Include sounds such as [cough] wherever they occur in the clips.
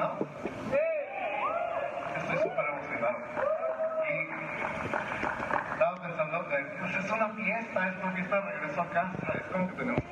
emocionado. Estoy súper emocionado. Y estaba pensando, pues es una fiesta, es una fiesta de regreso a casa, es como que tenemos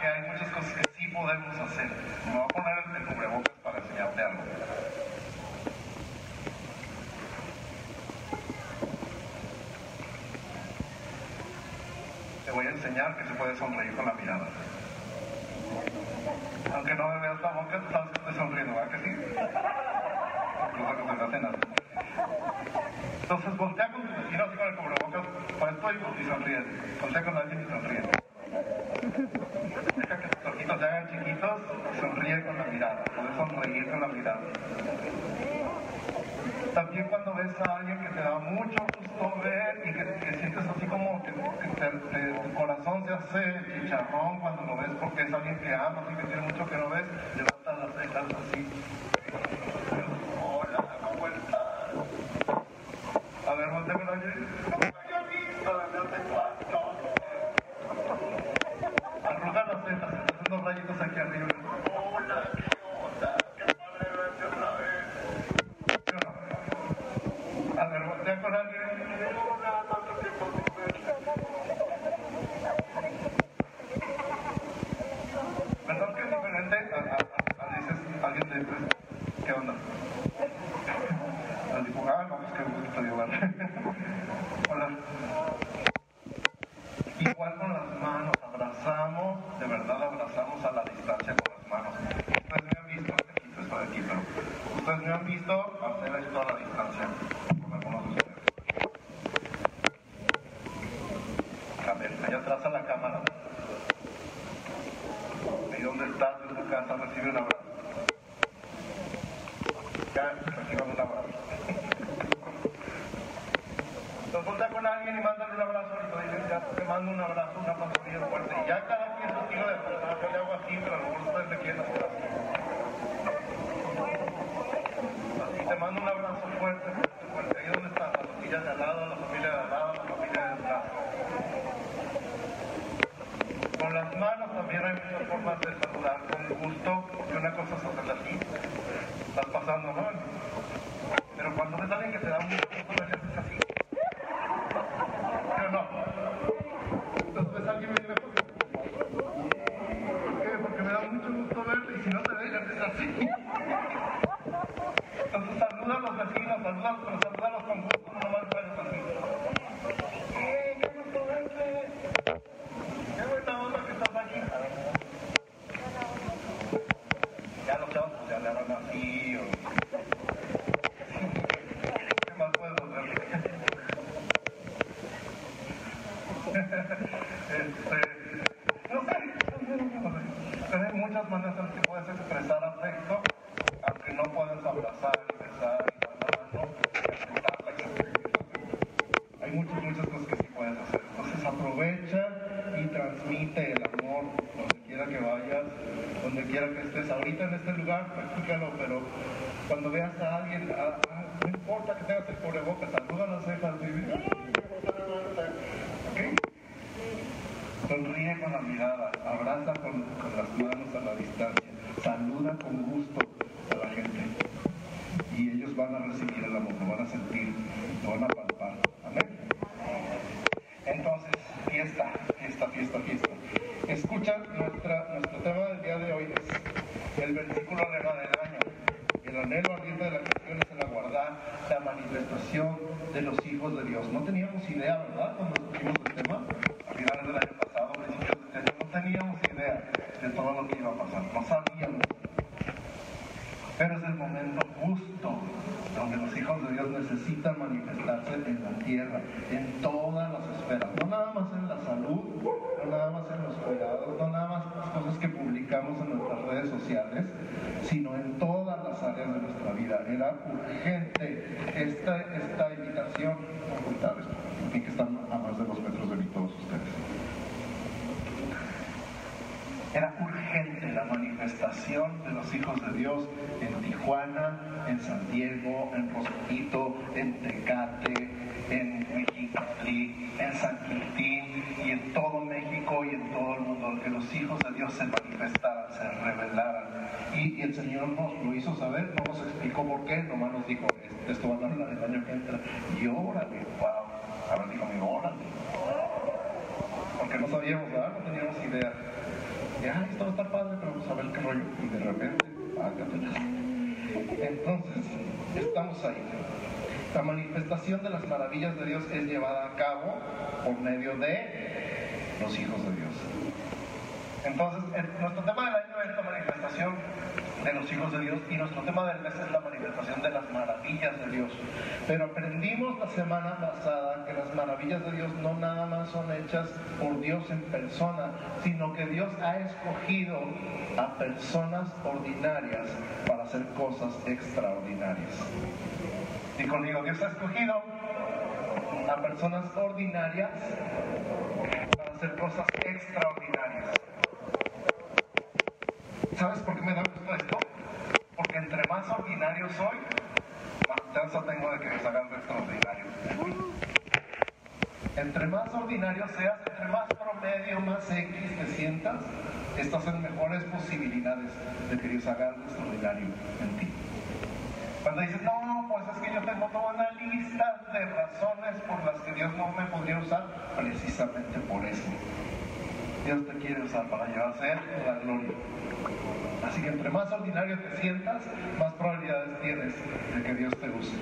que hay muchas cosas que sí podemos hacer. Me voy a poner el cubrebocas para enseñarte algo. Te voy a enseñar que se puede sonreír con la mirada. Aunque no me veas la boca, sabes que estoy sonriendo, ¿verdad que sí? Incluso cuando estás cenando. Entonces voltea con tu vecino así con el cubrebocas puesto y, y sonríe. Voltea con la es alguien que te da mucho gusto ver y que, sientes así como que, que tu corazón se hace chicharrón cuando lo ves porque es alguien que amas y que tiene mucho que no ver. [laughs] Igual con las manos, abrazamos, de verdad. Pero es el momento justo donde los hijos de Dios necesitan manifestarse en la tierra, en todas las esferas, no nada más en la salud, no nada más en los cuidados, no nada más las cosas que publicamos en nuestras redes sociales, sino en todas las áreas de nuestra vida. Era urgente esta, esta invitación, y que están a más de dos metros de mí todos ustedes. Era urgente la manifestación de los hijos de Dios en Tijuana, en San Diego, en Rosquito, en Tecate, en Mexicali, en San Quintín y en todo México y en todo el mundo, que los hijos de Dios se manifestaran, se revelaran. Y, el Señor nos lo hizo saber, no nos explicó por qué, nomás nos dijo, esto va a dar el año que entra. Y órale, wow. Ahora dijo, órale. Porque no sabíamos, ¿verdad? no teníamos idea esto estar padre, pero vamos a ver qué rollo. Y de repente, Entonces, estamos ahí. La manifestación de las maravillas de Dios es llevada a cabo por medio de los hijos de Dios. Entonces, nuestro tema del año es la manifestación de los hijos de Dios y nuestro tema del mes es la manifestación de las maravillas de Dios. Pero aprendimos la semana pasada que las maravillas de Dios no nada más son hechas por Dios en persona, sino que Dios ha escogido a personas ordinarias para hacer cosas extraordinarias. Y conmigo, Dios ha escogido a personas ordinarias para hacer cosas extraordinarias. ¿Sabes por qué me da gusto esto? Porque entre más ordinario soy, más chance tengo de que me salga algo extraordinario. Entre más ordinario seas, entre más promedio, más X te sientas, estas son mejores posibilidades de que Dios haga algo extraordinario en ti. Cuando dices, no, pues es que yo tengo toda una lista de razones por las que Dios no me podría usar, precisamente por eso. Dios te quiere usar para llevar a la gloria. Así que entre más ordinario te sientas, más probabilidades tienes de que Dios te use.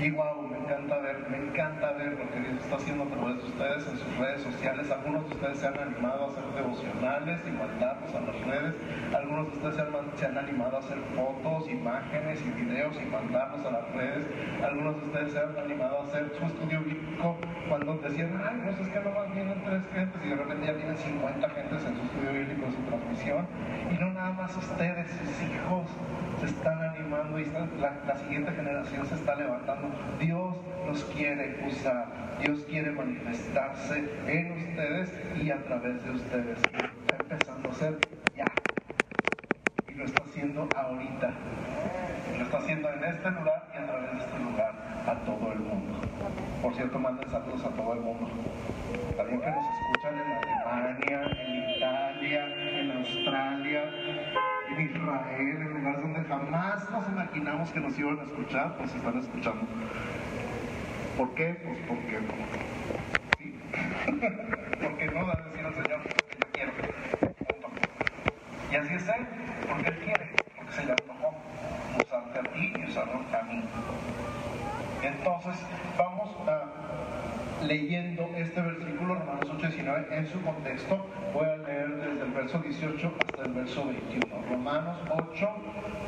Y wow, me encanta ver, me encanta ver lo que Dios está haciendo a través de ustedes en sus redes sociales. Algunos de ustedes se han animado a hacer devocionales y mandarlos a las redes. Algunos de ustedes se han, se han animado a hacer fotos, imágenes y videos y mandarlos a las redes. Algunos de ustedes se han animado a hacer su estudio bíblico cuando decían, ay, no es que nomás vienen tres gentes y de repente ya vienen 50 gentes en su estudio bíblico, en su transmisión. Y no más ustedes, sus hijos se están animando y la siguiente generación se está levantando Dios los quiere usar, Dios quiere manifestarse en ustedes y a través de ustedes. Está empezando a ser ya. Y lo está haciendo ahorita. Lo está haciendo en este lugar y a través de este lugar a todo el mundo. Por cierto, manden saludos a todo el mundo. También que nos escuchan en Alemania, en Italia, en Australia, Israel, en lugares donde jamás nos imaginamos que nos iban a escuchar, pues están escuchando. ¿Por qué? Pues porque sí. [laughs] porque no va a decir al Señor que yo quiero. Y así es Él, porque Él quiere, porque se le antojó usarte a ti y usarlo a mí. Entonces, vamos a leyendo este versículo, Romanos 8, 19, en su contexto. Voy a leer desde el verso 18 hasta el verso 21. Romanos 8,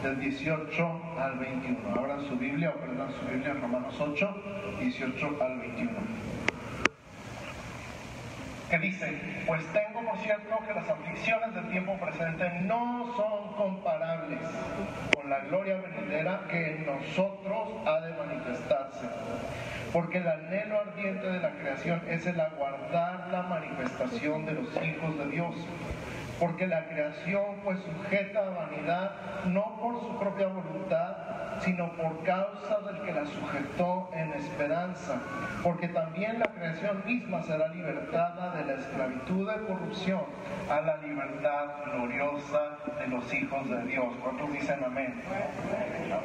del 18 al 21. Abran su Biblia o prendan su Biblia Romanos 8, 18 al 21. Que dice, pues tengo por cierto que las aflicciones del tiempo presente no son comparables con la gloria venidera que en nosotros ha de manifestarse porque el anhelo ardiente de la creación es el aguardar la manifestación de los hijos de Dios. Porque la creación fue sujeta a vanidad no por su propia voluntad, sino por causa del que la sujetó en esperanza. Porque también la creación misma será libertada de la esclavitud de corrupción a la libertad gloriosa de los hijos de Dios. ¿Cuántos dicen amén?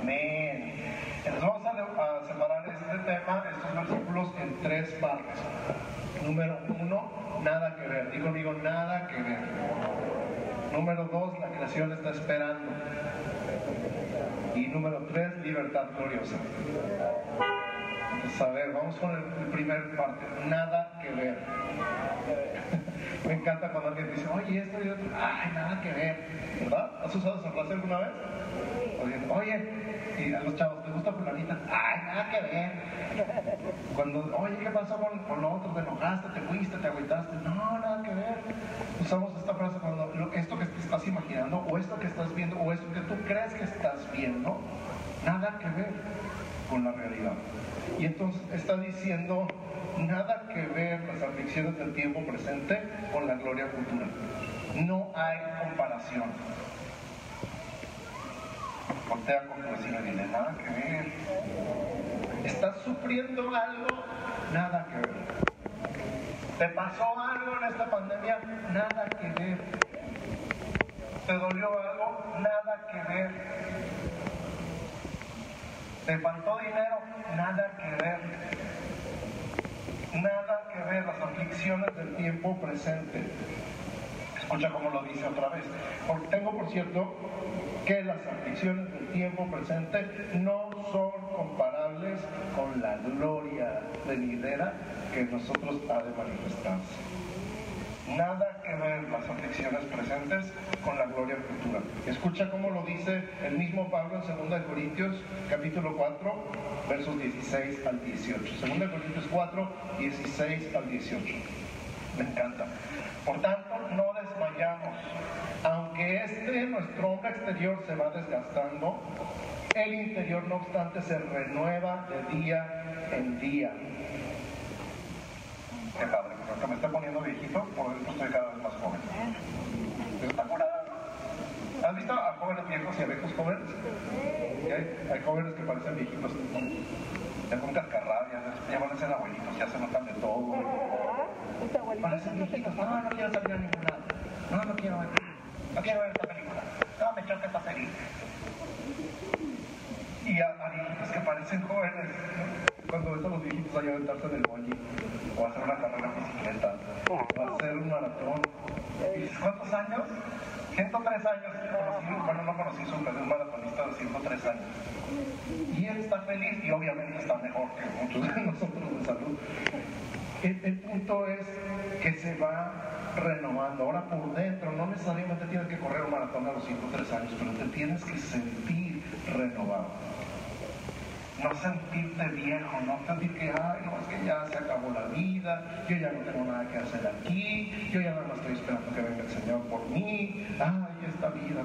Amén. Entonces vamos a, separar este tema, estos versículos, en tres partes. Número uno, nada que ver. Digo, digo, nada que ver. Número dos, la creación está esperando. Y número tres, libertad gloriosa. Entonces, a ver, vamos con el, el primer parte, nada que ver. Me encanta cuando alguien dice, oye, esto y otro, ay, nada que ver, ¿verdad? ¿Has usado esa frase alguna vez? Oye, y a los chavos, ¿te gusta fulanita? Ay, nada que ver. Cuando, oye, ¿qué pasó con, con lo otro? ¿Te enojaste, te fuiste, te agüitaste? No, nada que ver. Usamos esta frase cuando esto que te estás imaginando, o esto que estás viendo, o esto que tú crees que estás viendo, nada que ver con la realidad. Y entonces está diciendo nada que ver las aflicciones del tiempo presente con la gloria futura. No hay comparación. Voltea con tu vecino y dile, nada que ver. ¿Estás sufriendo algo? Nada que ver. ¿Te pasó algo en esta pandemia? Nada que ver. ¿Te dolió algo? Nada que ver. ¿Te faltó dinero? Nada que ver. Nada que ver las aflicciones del tiempo presente. Escucha cómo lo dice otra vez. Por- tengo por cierto que las aflicciones del tiempo presente no son comparables con la gloria venidera que nosotros ha de manifestarse. Nada que ver las aflicciones presentes con la gloria futura. Escucha cómo lo dice el mismo Pablo en 2 Corintios capítulo 4, versos 16 al 18. 2 Corintios 4, 16 al 18. Me encanta. Por tanto, no desmayamos. Aunque este, nuestro hombre exterior, se va desgastando, el interior, no obstante, se renueva de día en día. Qué padre, porque aunque me está poniendo viejito, por dentro estoy cada vez más joven. Está curada. ¿Has visto a jóvenes viejos y a viejos jóvenes? Hay, hay jóvenes que parecen viejitos, ya con cascarrabias, ya van a ser abuelitos, ya se notan de todo. Parecen viejitos, no, no quiero salir a ningún lado. No, no quiero ver, no quiero ver esta película. No, me choca esta serie. Y a, a viejitos que parecen jóvenes, cuando ves a los viejitos allá aventarse en el bungee, o hacer una carrera en bicicleta, o hacer un maratón. ¿Y cuántos años? 103 años. Bueno, no conocí su un maratonista de 103 años. Y él está feliz y obviamente está mejor que muchos de [laughs] nosotros de salud. El, el punto es que se va renovando. Ahora por dentro, no necesariamente tienes que correr un maratón a los 103 años, pero te tienes que sentir renovado. No sentirte viejo, no sentir que, ay, no, es que ya se acabó la vida, yo ya no tengo nada que hacer aquí, yo ya más estoy esperando que venga el Señor por mí, ay, esta vida,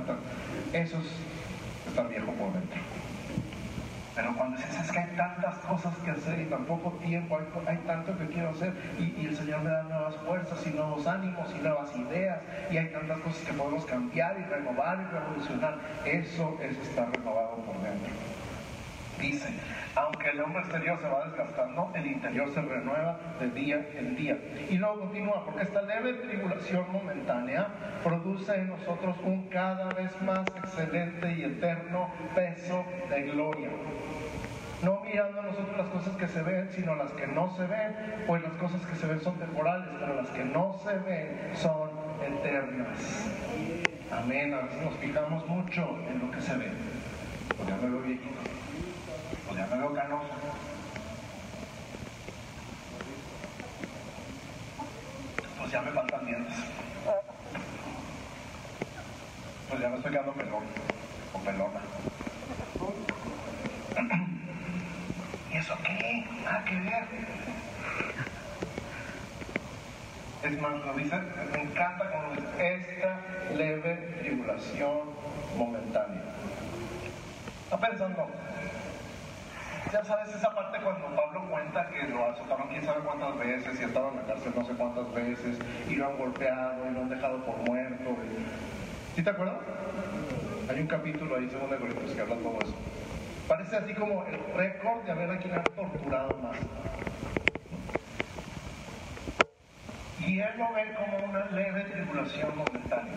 eso es estar viejo por dentro. Pero cuando dices, es que hay tantas cosas que hacer y tan poco tiempo, hay, hay tanto que quiero hacer y, y el Señor me da nuevas fuerzas y nuevos ánimos y nuevas ideas y hay tantas cosas que podemos cambiar y renovar y revolucionar, eso es estar renovado por dentro. Dice, aunque el hombre exterior se va desgastando, el interior se renueva de día en día. Y luego continúa, porque esta leve tribulación momentánea produce en nosotros un cada vez más excelente y eterno peso de gloria. No mirando nosotros las cosas que se ven, sino las que no se ven, pues las cosas que se ven son temporales, pero las que no se ven son eternas. Amén. A veces nos fijamos mucho en lo que se ve. Ya me. Pues ya me veo canoso. Pues ya me faltan dientes. Pues ya me estoy quedando pelón. O pelona. ¿Y eso qué? Nada que ver. Es más, lo dice, me encanta dice, esta leve tribulación momentánea. Está pensando, ya sabes esa parte cuando Pablo cuenta que lo azotaron quién sabe cuántas veces y estaba en la cárcel no sé cuántas veces y lo han golpeado y lo han dejado por muerto. ¿Sí te acuerdas? Hay un capítulo ahí, segundo de Corintios, que habla todo eso. Parece así como el récord de haber a quien han torturado más. Y él lo ve como una leve tribulación momentánea.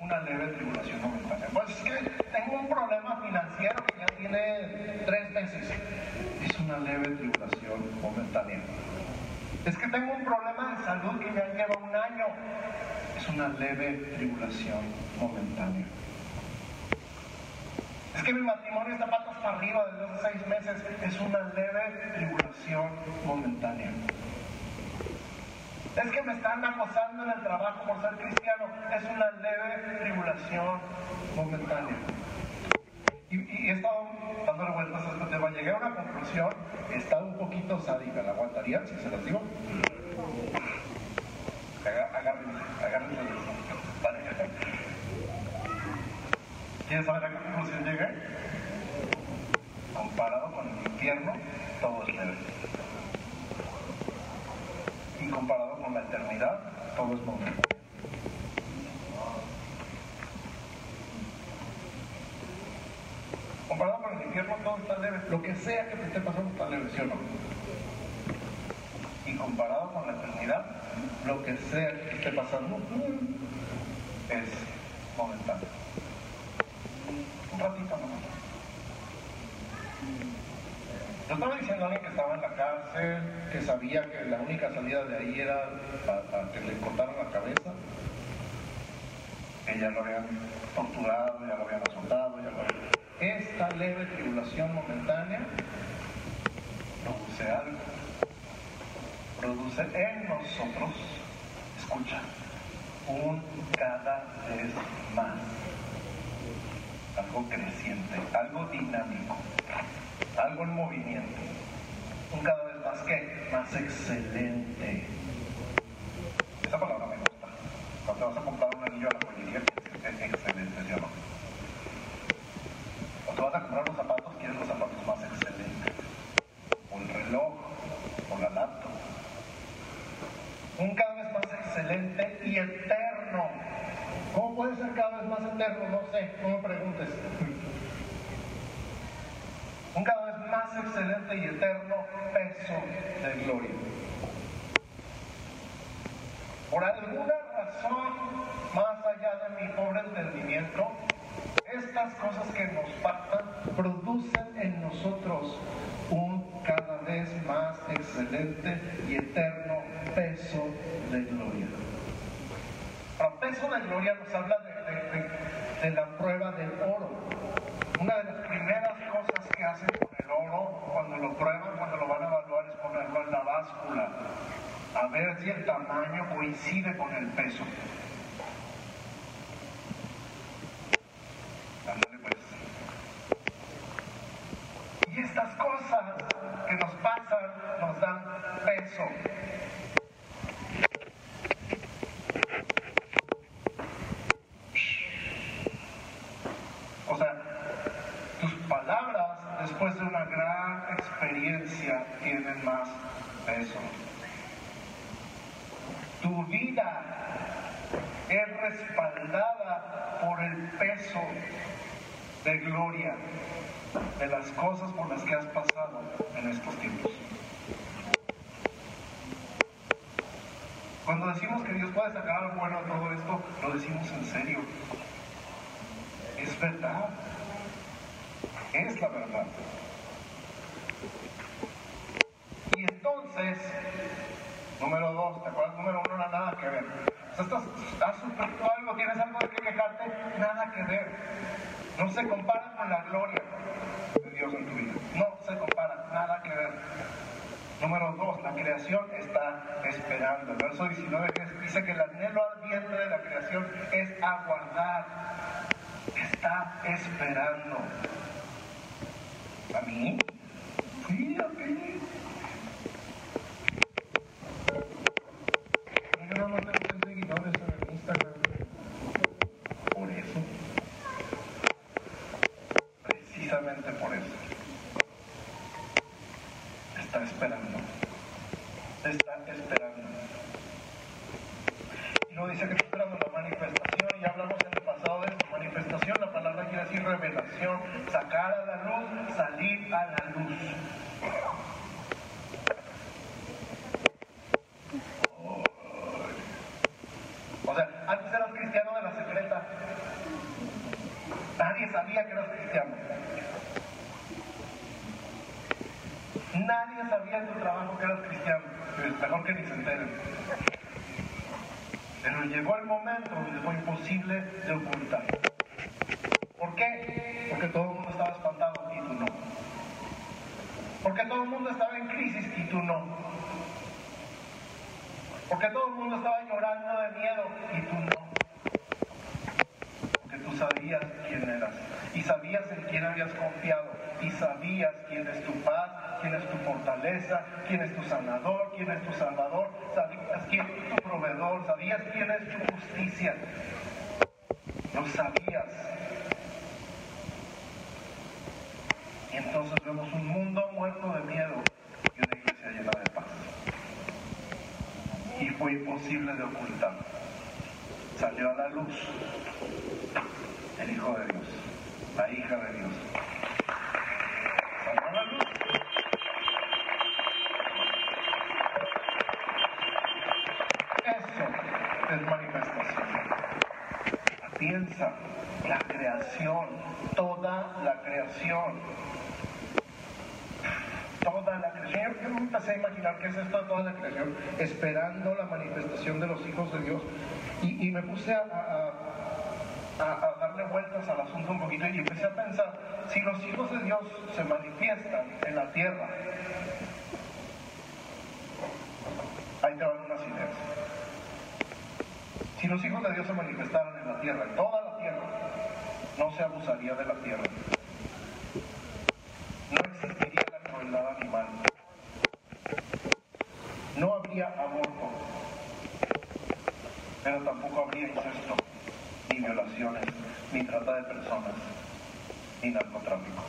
Una leve tribulación momentánea. Pues es que tengo un problema financiero que ya tiene tres meses. Es una leve tribulación momentánea. Es que tengo un problema de salud que ya lleva un año. Es una leve tribulación momentánea. Es que mi matrimonio está patas para arriba desde hace seis meses. Es una leve tribulación momentánea. Es que me están acosando en el trabajo por ser cristiano. Es una leve tribulación momentánea. Y, y he estado dándole vueltas a este tema. Llegué a una conclusión. Está un poquito sádica. ¿La aguantarían si se las digo? Agárrense, agárrense. Vale. ¿Quieren saber a qué conclusión llegué? Comparado con el infierno, todo es leve. Y comparado con la eternidad, todo es momento. Comparado con el infierno, todo está leve. Lo que sea que te esté pasando está leve, ¿sí o no? Y comparado con la eternidad, lo que sea que esté pasando es momentáneo. Un ratito nomás. Yo estaba diciendo a alguien que estaba en la cárcel, que sabía que la única salida de ahí era a, a que le cortaran la cabeza, que ya lo habían torturado, ya lo habían azotado, ya lo habían... Esta leve tribulación momentánea produce algo, produce en nosotros, escucha, un cada vez más, algo creciente, algo dinámico, algo en movimiento, un cada vez más que más excelente. Esa palabra me gusta. Cuando te vas a comprar anillo a la joyería, es excelente, ¿sí o? Cuando vas a comprar los zapatos, quieres los zapatos más excelentes. O el reloj, o la laptop. Un cada vez más excelente y eterno. ¿Cómo puede ser cada vez más eterno? No sé, no me preguntes. Un cada vez más excelente y eterno peso de gloria. Por alguna razón, mi pobre entendimiento, estas cosas que nos faltan producen en nosotros un cada vez más excelente y eterno peso de gloria. El peso de gloria nos habla de, la prueba del oro. Una de las primeras cosas que hacen con el oro cuando lo prueban, cuando lo van a evaluar, es ponerlo en la báscula, a ver si el tamaño coincide con el peso. Ándale pues. Y estas cosas que nos pasan nos dan peso. O sea, tus palabras después de una gran experiencia tienen más peso. Tu vida es respaldada por el peso de gloria de las cosas por las que has pasado en estos tiempos. Cuando decimos que Dios puede sacar algo bueno de todo esto, lo decimos en serio. Es verdad. Es la verdad. Y entonces, número dos, ¿te acuerdas? Número uno, nada que ver. O sea, estás, estás sufriendo algo, tienes algo de que quejarte, nada que ver. No se compara con la gloria de Dios en tu vida. No se compara, nada que ver. Número dos, la creación está esperando. El verso 19 dice que el anhelo ardiente de la creación es aguardar. Está esperando. ¿A mí? Sí, a mí. Yo nada más tengo 100 seguidores en Instagram. Por eso. Precisamente por eso. Está esperando. Está esperando. Y luego dice que está esperando la manifestación, y ya hablamos en el pasado de esto. Manifestación, la palabra quiere decir revelación, sacar a la luz, salir a la luz. O sea, antes eras cristiano de la secreta. Nadie sabía que eras cristiano. Nadie sabía en tu trabajo que eras cristiano. Es mejor que ni se enteren. Pero llegó el momento donde fue de ocultar. ¿Por ¿Por qué? Porque todo el mundo estaba espantado y tú no. Porque todo el mundo estaba en crisis y tú no. Porque todo el mundo estaba llorando de miedo y tú no. Porque tú sabías quién eras y sabías en quién habías confiado y sabías quién es tu paz, quién es tu fortaleza, quién es tu sanador, quién es tu salvador, sabías quién es tu proveedor, sabías quién es tu justicia. Lo sabías. Y entonces vemos un mundo muerto de miedo y una iglesia llena de paz. Y fue imposible de ocultar. Salió a la luz el Hijo de Dios, la hija de Dios. Salió a la luz. Eso es manifestación. La creación, toda la creación toda la creación. Yo me empecé a imaginar qué es esto toda la creación, esperando la manifestación de los hijos de Dios. Y, me puse a, darle vueltas al asunto un poquito y empecé a pensar, si los hijos de Dios se manifiestan en la tierra, ahí te van unas ideas. Si los hijos de Dios se manifestaran en la tierra, en toda la no se abusaría de la tierra. No existiría la crueldad animal. No habría aborto. Pero tampoco habría incesto, ni violaciones, ni trata de personas, ni narcotráfico.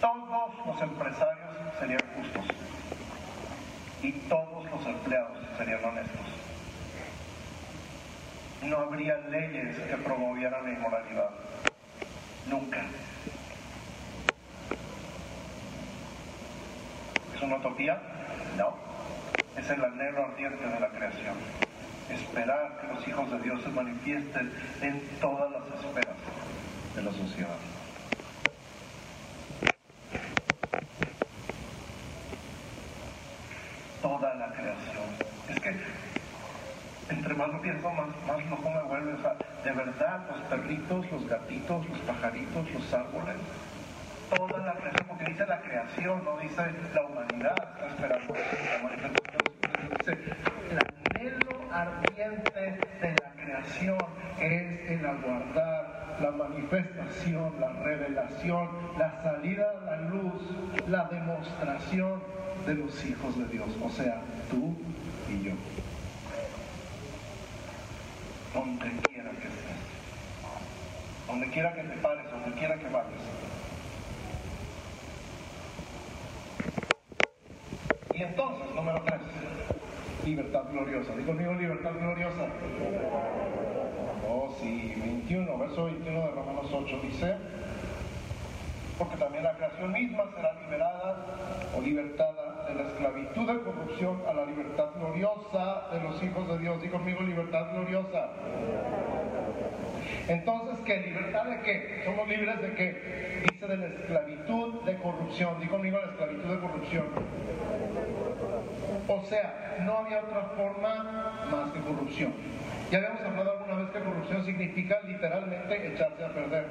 Todos los empresarios serían justos y todos los empleados serían honestos. No habría leyes que promovieran la inmoralidad. Nunca. ¿Es una utopía? No. Es el anhelo ardiente de la creación. Esperar que los hijos de Dios se manifiesten en todas las esferas de la sociedad. Toda la creación. Es que entre más lo pienso, más, más loco me vuelve. O sea, de verdad, los perritos, los gatitos, los pajaritos, los árboles, toda la creación, porque dice la creación, no dice la humanidad, está esperando la manifestación. Dice, el anhelo ardiente de la creación es el aguardar la manifestación, la revelación, la salida a la luz, la demostración de los hijos de Dios, o sea, tú y yo. Donde quiera que estés, donde quiera que te pares, donde quiera que vayas. Y entonces, número tres, libertad gloriosa. Digo conmigo libertad gloriosa. Oh, sí, 21, verso 21 de Romanos 8 dice, porque también la creación misma será liberada o libertada de la esclavitud de corrupción a la libertad gloriosa de los hijos de Dios. Digo conmigo libertad gloriosa. Entonces, ¿qué? ¿Libertad de qué? ¿Somos libres de qué? Dice de la esclavitud de corrupción. Digo conmigo la esclavitud de corrupción. O sea, no había otra forma más que corrupción. Ya habíamos hablado alguna vez que corrupción significa literalmente echarse a perder.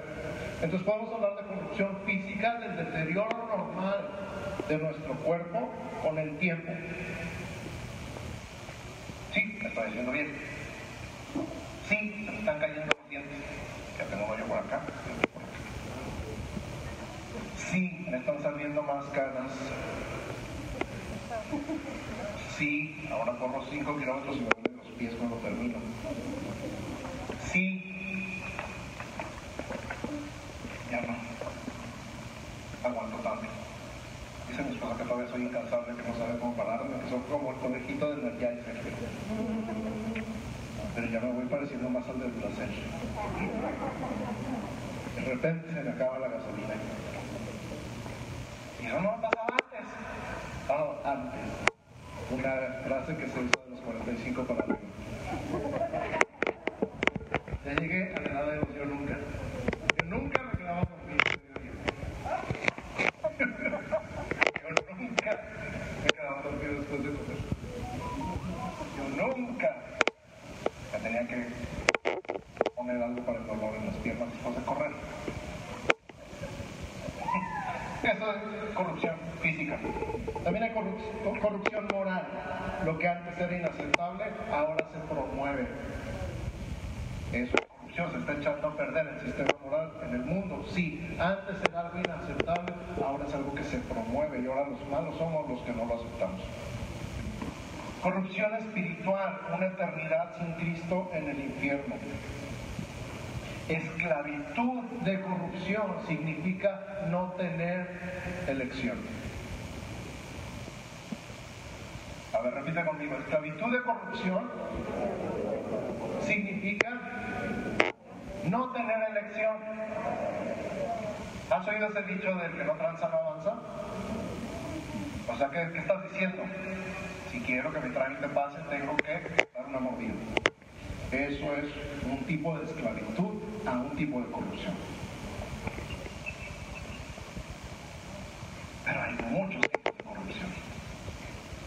Entonces podemos hablar de corrupción física, del deterioro normal de nuestro cuerpo con el tiempo. Sí, me está diciendo bien. Sí, me están cayendo Ya tengo hoyo por acá. Sí, me están saliendo más canas. Sí, ahora corro 5 kilómetros y me duelen los pies cuando termino. Sí, ya no. Aguanto tanto. Dice mi esposa que todavía soy incansable, que no sabe cómo pararme, que soy como el conejito del Energizer. Pero ya me voy pareciendo más al del placer. De repente se me acaba la gasolina. Y eso no me pasaba antes. Ah, antes. Una frase que se usa de los 45 para arriba. Ya llegué a la edad de los yo nunca. Yo nunca reclamaba por mí. Yo nunca me quedaba dormido después de comer. Yo nunca me tenía que poner algo para el dolor en las piernas, cosa Eso es corrupción física. También hay corrupción moral. Lo que antes era inaceptable, ahora se promueve. Eso es corrupción, se está echando a perder el sistema moral en el mundo. Sí, antes era algo inaceptable, ahora es algo que se promueve y ahora los malos somos los que no lo aceptamos. Corrupción espiritual, una eternidad sin Cristo en el infierno. Esclavitud de corrupción significa no tener elección. A ver, repite conmigo. Esclavitud de corrupción significa no tener elección. ¿Has oído ese dicho del que no tranza no avanza? O sea, ¿qué, qué estás diciendo? Si quiero que mi trámite pase, tengo que dar una mordida. Eso es un tipo de esclavitud a un tipo de corrupción. Pero hay muchos tipos de corrupción.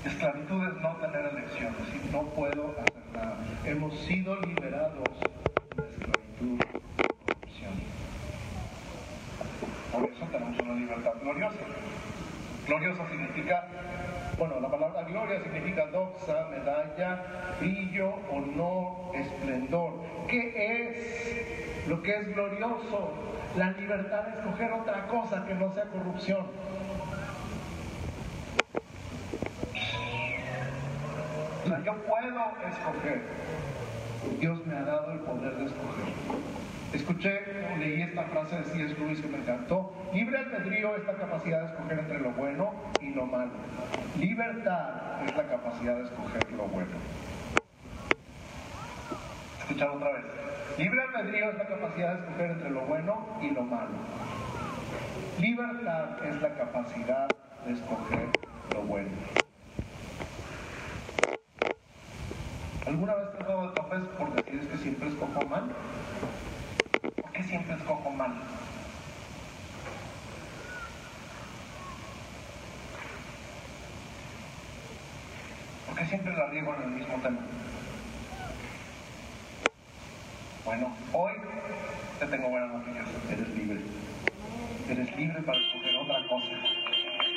Esclavitud es no tener elección, es no puedo hacer nada. Hemos sido liberados de esclavitud y corrupción. Por eso tenemos una libertad gloriosa. Gloriosa significa bueno, la palabra gloria significa doxa, medalla, brillo, honor, esplendor. ¿Qué es lo que es glorioso? La libertad de escoger otra cosa que no sea corrupción. yo puedo escoger. Dios me ha dado el poder de escoger. Escuché, leí esta frase de C.S. Lewis que me encantó. Libre albedrío es la capacidad de escoger entre lo bueno y lo malo. Libertad es la capacidad de escoger lo bueno. Escuchar otra vez. Libre albedrío es la capacidad de escoger entre lo bueno y lo malo. Libertad es la capacidad de escoger lo bueno. ¿Alguna vez te has dado de topes porque decides que siempre escojo mal? Siempre escojo mal? ¿Por siempre la riego en el mismo tema? Bueno, hoy te tengo buenas noticias. Eres libre. Eres libre para escoger otra cosa.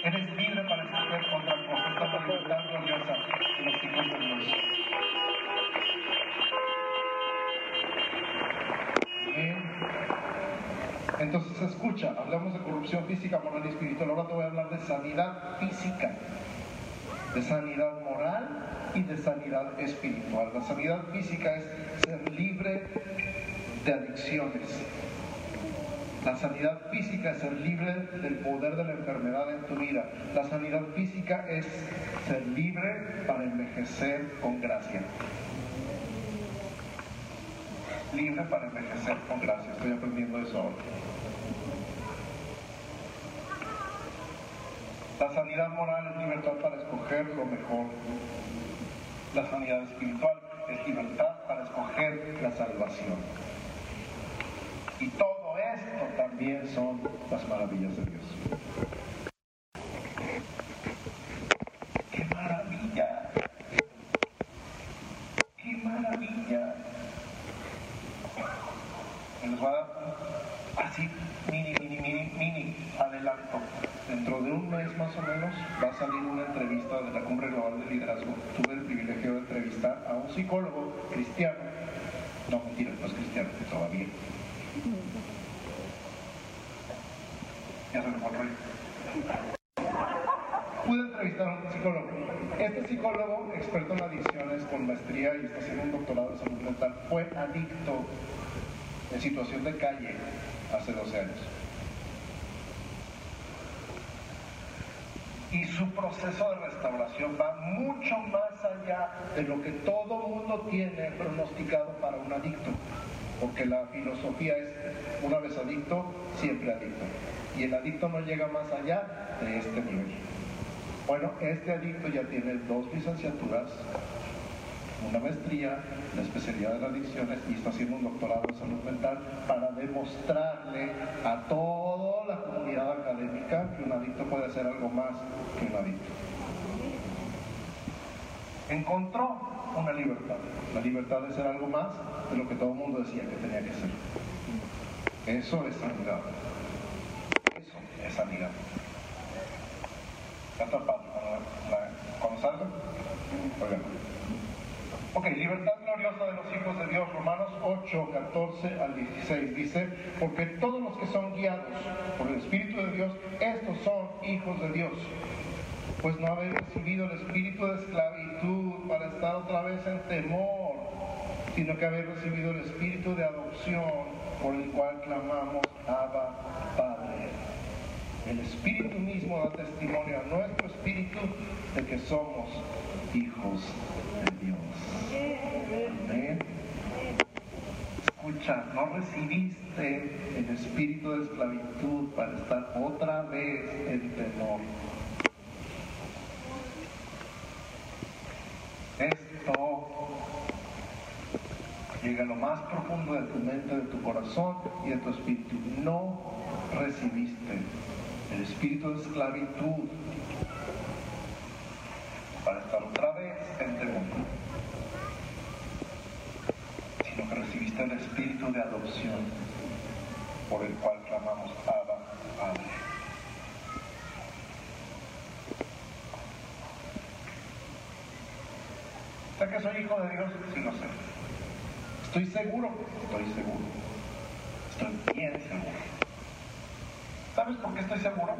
Eres libre para escoger otra cosa. Esta es la libertad gloriosa los hijos de Dios. Entonces, escucha, hablamos de corrupción física, moral y espiritual. Ahora te voy a hablar de sanidad física, de sanidad moral y de sanidad espiritual. La sanidad física es ser libre de adicciones. La sanidad física es ser libre del poder de la enfermedad en tu vida. La sanidad física es ser libre para envejecer con gracia. Libre para envejecer con gracia. Estoy aprendiendo eso ahora. La sanidad moral es libertad para escoger lo mejor. La sanidad espiritual es libertad para escoger la salvación. Y todo esto también son las maravillas de Dios. ¡Qué maravilla! ¡Qué maravilla! Les voy a dar así mini, mini, mini, mini adelanto dentro de un mes más o menos va a salir una entrevista de la Cumbre Global de Liderazgo. Tuve el privilegio de entrevistar a un psicólogo cristiano, no mentira, no es cristiano, todavía. Ya se me fue Pude entrevistar a un psicólogo. Este psicólogo, experto en adicciones, con maestría y está haciendo un doctorado en salud mental, fue adicto en situación de calle hace 12 años. Y su proceso de restauración va mucho más allá de lo que todo mundo tiene pronosticado para un adicto, porque la filosofía es una vez adicto, siempre adicto, y el adicto no llega más allá de este nivel. Bueno, este adicto ya tiene dos licenciaturas, una maestría, la especialidad de las adicciones y está haciendo un doctorado en salud mental para demostrarle a comunidad que un adicto puede hacer algo más que un adicto. Encontró una libertad, la libertad de ser algo más de lo que todo el mundo decía que tenía que ser. Eso es sanidad. Eso es sanidad. Está el cuando, salga. Ok, libertad 8, 14 al 16 dice, porque todos los que son guiados por el Espíritu de Dios, estos son hijos de Dios. Pues no habéis recibido el espíritu de esclavitud para estar otra vez en temor, sino que habéis recibido el espíritu de adopción por el cual clamamos, Abba, Padre. El espíritu mismo da testimonio a nuestro espíritu de que somos hijos de Dios. Escucha, no recibiste el espíritu de esclavitud para estar otra vez en temor. Esto llega a lo más profundo de tu mente, de tu corazón y de tu espíritu. No recibiste el espíritu de esclavitud para estar otra vez en temor, el espíritu de adopción por el cual clamamos Abba, Padre. ¿Sé que soy hijo de Dios? Sí, lo sé. ¿Estoy seguro? Estoy seguro. Estoy bien seguro. ¿Sabes por qué estoy seguro?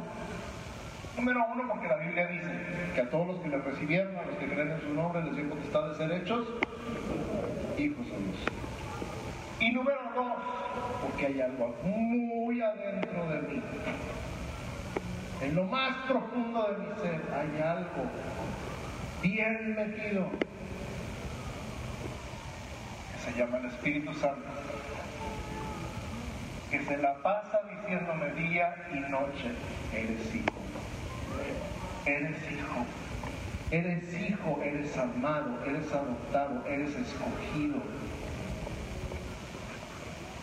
Número uno, porque la Biblia dice que a todos los que le recibieron, a los que creen en su nombre, les dio potestad de ser hechos hijos de Dios. Y número dos, porque hay algo muy adentro de mí. En lo más profundo de mi ser hay algo bien metido que se llama el Espíritu Santo, que se la pasa diciéndome día y noche, eres hijo, eres hijo, eres hijo, eres amado, eres adoptado, eres escogido.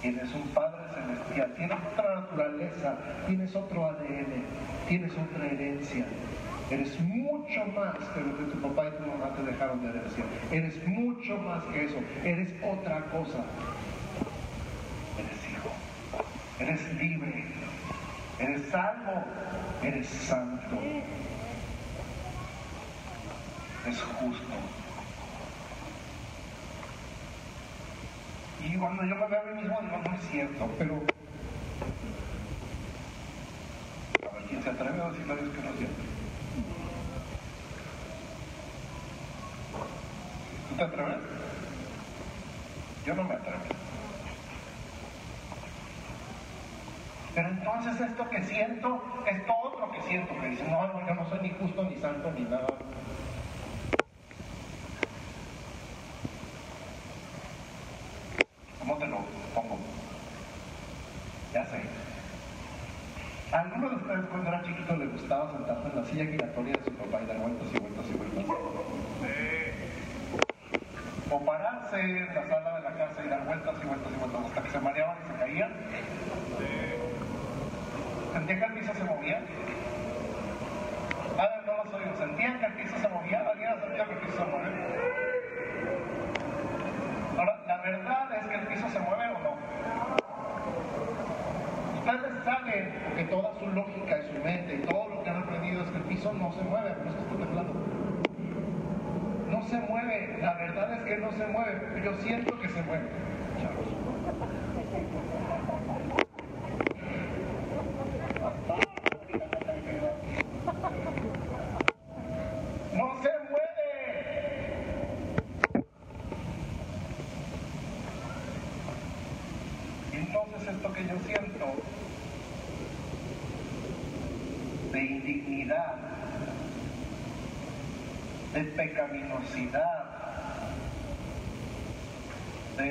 Tienes un Padre Celestial, tienes otra naturaleza, tienes otro ADN, tienes otra herencia. Eres mucho más que lo que tu papá y tu mamá te dejaron de herencia. Eres mucho más que eso. Eres otra cosa. Eres hijo. Eres libre. Eres salvo. Eres santo. Es justo. Y cuando yo me veo a mí mismo, digo, no es cierto, pero. A ver, ¿quién se atreve a decirle a Dios que no es cierto? ¿Tú te atreves? Yo no me atrevo. Pero entonces esto que siento, esto otro que siento, que dice, no, yo no soy ni justo, ni santo, ni nada. ¿Cómo te lo pongo? Ya sé. ¿A alguno de ustedes cuando era chiquito le gustaba sentarse en la silla giratoria de su papá y dar vueltas y vueltas y vueltas? O pararse en la sala de la casa y dar vueltas y vueltas y vueltas hasta que se mareaban y se caían. ¿Sentían que el piso se movía? Ah, no lo soy yo. ¿Sentían que el piso se movía? ¿Alguien ha sentido que el piso se mueve? Ahora, la verdad es que el piso se mueve o no. Ustedes saben, porque su lógica y su mente y todo lo que han aprendido es que el piso no se mueve, por eso estoy temblando. No se mueve, la verdad es que no se mueve, pero yo siento que se mueve. Chavos. No se mueve. Y entonces esto que yo siento de indignidad, de pecaminosidad, de,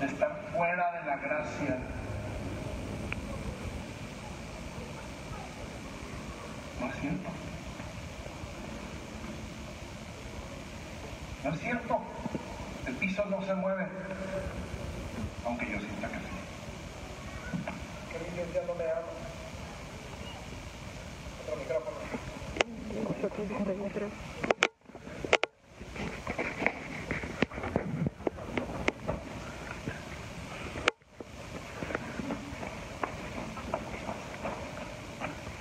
de estar fuera de la gracia, no es cierto. No es cierto. El piso no se mueve, aunque yo sienta que sí. Que mi iglesia no me ama. Otro micrófono.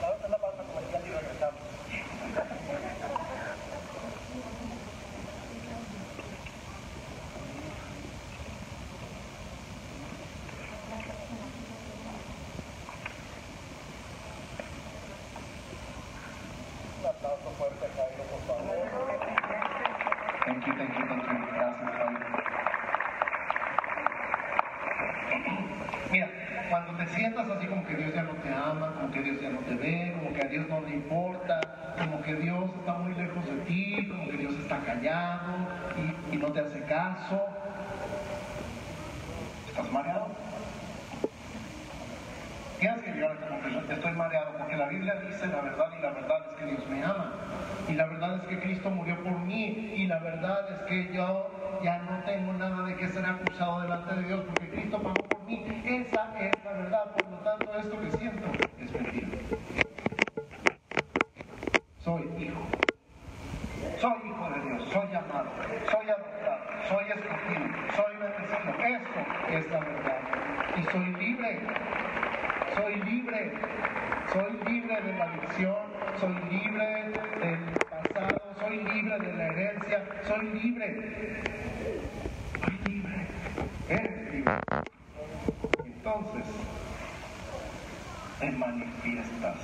La otra la pausa comercial y regresamos. aplauso fuerte a Jairo, por favor. Thank you, thank you, thank you. Gracias, Jairo. Mira, cuando te sientas así como que Dios ya no te ama, como que Dios ya no te ve, como que a Dios no le importa, como que Dios está muy lejos de ti, como que Dios está callado y, y no te hace caso, ¿estás mareado? Tienes que llegar a esta conclusión, estoy mareado, porque la Biblia dice la verdad y la verdad es que Dios me ama. Y la es que Cristo murió por mí y la verdad es que yo ya no tengo nada de que ser acusado delante de Dios porque Cristo pagó por mí. Esa es la verdad, por lo tanto esto que siento es mentira. Soy hijo. Soy hijo de Dios, soy amado, soy adoptado, soy escogido, soy bendecido. Esto es la verdad. Y soy libre. Soy libre. Soy libre de la adicción, soy libre libre. Libre. Eres libre. Entonces, te manifiestas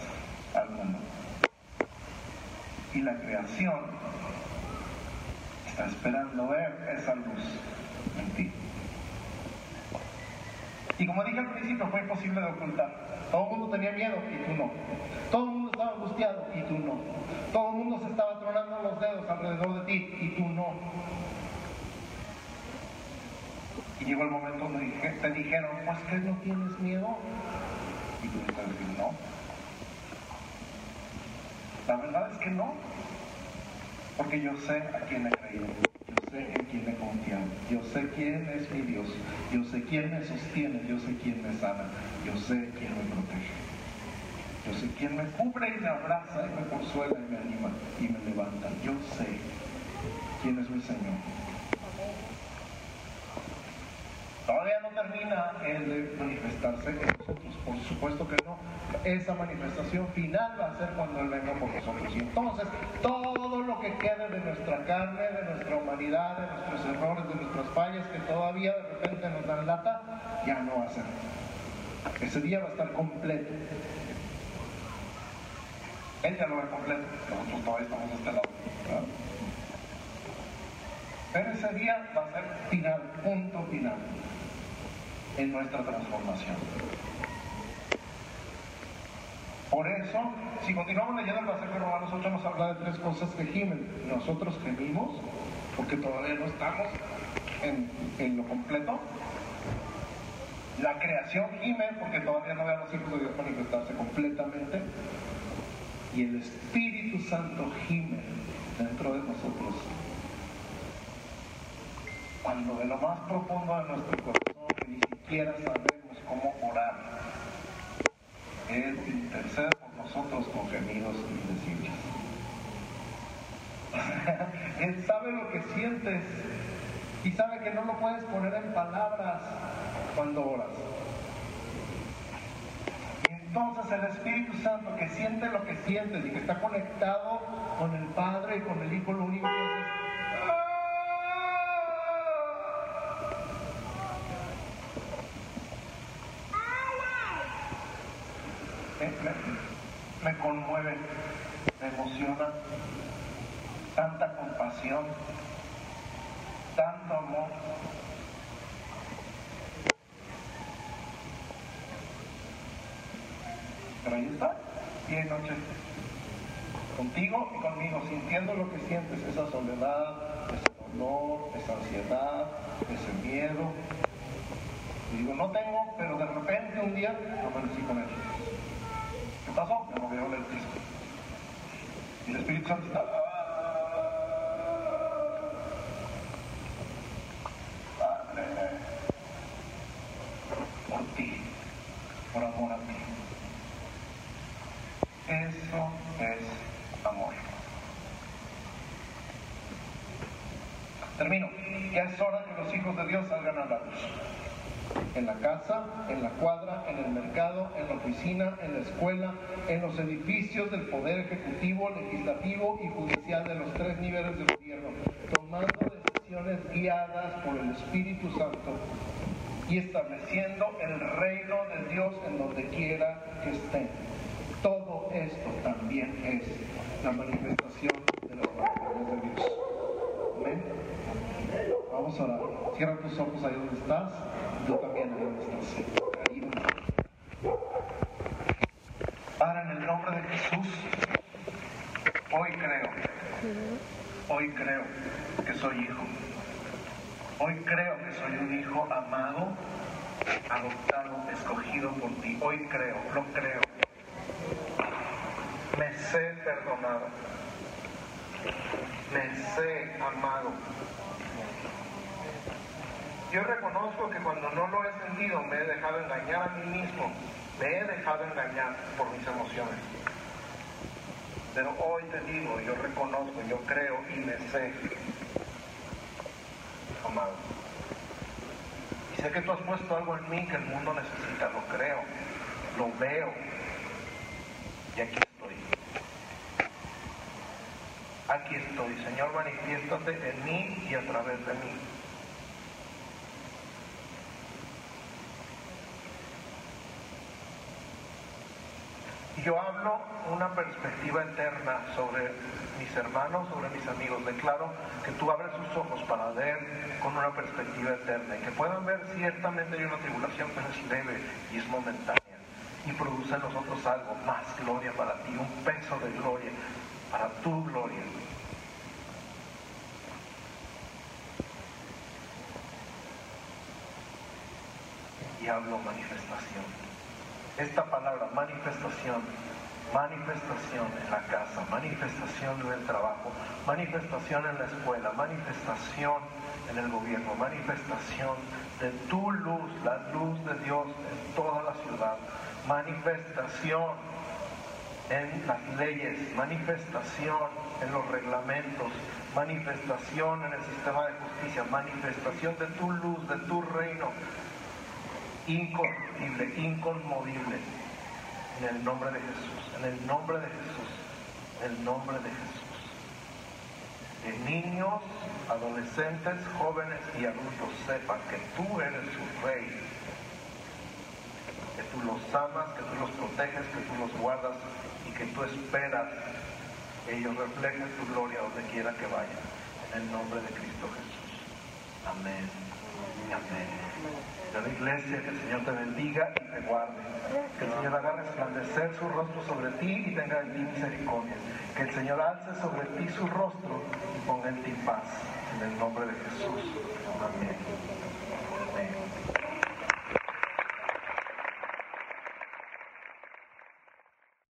al mundo. Y la creación está esperando ver esa luz en ti. Y como dije al principio, fue imposible de ocultar. Todo el mundo tenía miedo y tú no. Todo el mundo y tú no. Todo el mundo se estaba tronando los dedos alrededor de ti y tú no. Y llegó el momento donde te dijeron, pues que no tienes miedo. Y tú estás diciendo, no. La verdad es que no. Porque yo sé a quién he creído. Yo sé en quién he confiado. Yo sé quién es mi Dios. Yo sé quién me sostiene. Yo sé quién me sana. Yo sé quién me protege. Yo sé quién me cubre y me abraza y me consuela y me anima y me levanta. Yo sé quién es mi Señor. Todavía no termina el de manifestarse en nosotros, por supuesto que no. Esa manifestación final va a ser cuando Él venga por nosotros. Y entonces todo lo que quede de nuestra carne, de nuestra humanidad, de nuestros errores, de nuestras fallas que todavía de repente nos dan lata, ya no va a ser. Ese día va a estar completo. Él ya lo ve completo, nosotros todavía estamos de este lado. Pero ese día va a ser final, punto final en nuestra transformación. Por eso, si continuamos leyendo el pasaje de Romanos 8, nos habla de tres cosas que gimen. Nosotros gemimos, porque todavía no estamos en, en lo completo. La creación gime, porque todavía no ve a los hijos de Dios manifestarse completamente. Y el Espíritu Santo gime dentro de nosotros. Cuando de lo más profundo de nuestro corazón ni siquiera sabemos cómo orar, Él intercede por nosotros con gemidos indecibles. [laughs] Él sabe lo que sientes y sabe que no lo puedes poner en palabras cuando oras. Entonces el Espíritu Santo que siente lo que sientes y que está conectado con el Padre y con el Hijo, lo único que hace es me, me- me conmueve, me emociona, tanta compasión, tanto amor. Pero ahí está, día y noche, contigo y conmigo, sintiendo lo que sientes, esa soledad, ese dolor, esa ansiedad, ese miedo. Y digo, no tengo, pero de repente un día amanecí con él. ¿Qué pasó? Me movió el piso. Y el Espíritu Santo está. Padre, por ti, por amor a mí. Eso es amor. Termino. Ya es hora que hijos de Dios salgan a la luz en la casa, en la cuadra, en el mercado, en la oficina, en la escuela, en los edificios del Poder Ejecutivo, Legislativo y Judicial de los tres niveles de gobierno, tomando decisiones guiadas por el Espíritu Santo y estableciendo el reino de Dios en donde quiera que estén. Todo esto también es la manifestación manifestación de las maravillas de Dios. Amén. Vamos. Cierra tus ojos ahí donde estás. Tú también ahí donde estás. Ahí en el nombre de Jesús, hoy creo, hoy creo que soy hijo. Hoy creo que soy un hijo amado, adoptado, escogido por ti. Hoy creo, lo creo. Me sé perdonado. Me sé amado. Yo reconozco que cuando no lo he sentido me he dejado engañar a mí mismo. Me he dejado engañar por mis emociones. Pero hoy te digo, yo reconozco, yo creo y me sé amado. Y sé que tú has puesto algo en mí que el mundo necesita, lo creo, lo veo. Y aquí estoy. Aquí estoy, Señor, manifiéstate en mí y a través de mí. Yo hablo una perspectiva eterna sobre mis hermanos, sobre mis amigos. Declaro que tú abres sus ojos para ver con una perspectiva eterna y que puedan ver ciertamente una tribulación, pero es leve y es momentánea. Y produce en nosotros algo más gloria para ti, un peso de gloria para tu gloria. Y hablo manifestación. Esta palabra, manifestación, manifestación en la casa, manifestación en el trabajo, manifestación en la escuela, manifestación en el gobierno, manifestación de tu luz, la luz de Dios en toda la ciudad, manifestación en las leyes, manifestación en los reglamentos, manifestación en el sistema de justicia, manifestación de tu luz, de tu reino, incorruptible, inconmovible, en el nombre de Jesús, en el nombre de Jesús, en el nombre de Jesús. Que niños, adolescentes, jóvenes y adultos sepan que tú eres su rey, que tú los amas, que tú los proteges, que tú los guardas y que tú esperas que ellos reflejen tu gloria donde quiera que vayan. En el nombre de Cristo Jesús. Amén. Amén. De la iglesia, que el Señor te bendiga y te guarde. Que el Señor haga resplandecer su rostro sobre ti y tenga en ti misericordia. Que el Señor alce sobre ti su rostro y ponga en ti paz. En el nombre de Jesús.